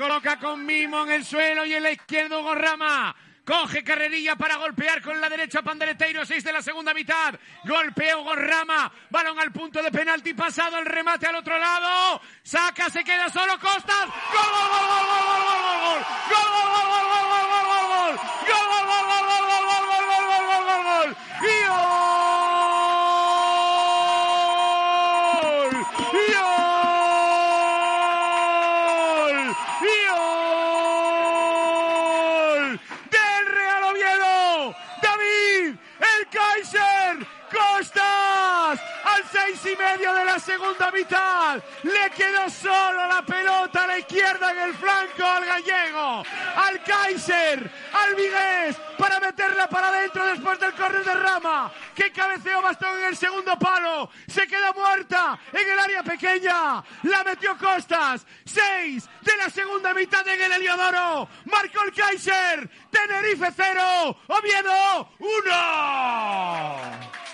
coloca con mimo en el suelo y en la izquierda. Coge carrerilla para golpear con la derecha Pandereteiro, 6 de la segunda mitad. Golpeo Gorrama. Balón al punto de penalti. Pasado el remate al otro lado. Saca, se queda solo Costas. ¡Gol, gol, gol, gol, gol, Kaiser! ¡Costas! Al seis y medio de la segunda mitad. Le quedó solo la pelota a la izquierda en el flanco al gallego. Al Kaiser. Al Vigués. Para meterla para adentro después del córner de Rama. Que cabeceó bastón en el segundo palo. Se queda muerta en el área pequeña. La metió Costas. Seis de la segunda mitad en el Heliodoro. Marcó el Kaiser. Tenerife cero. Oviedo uno.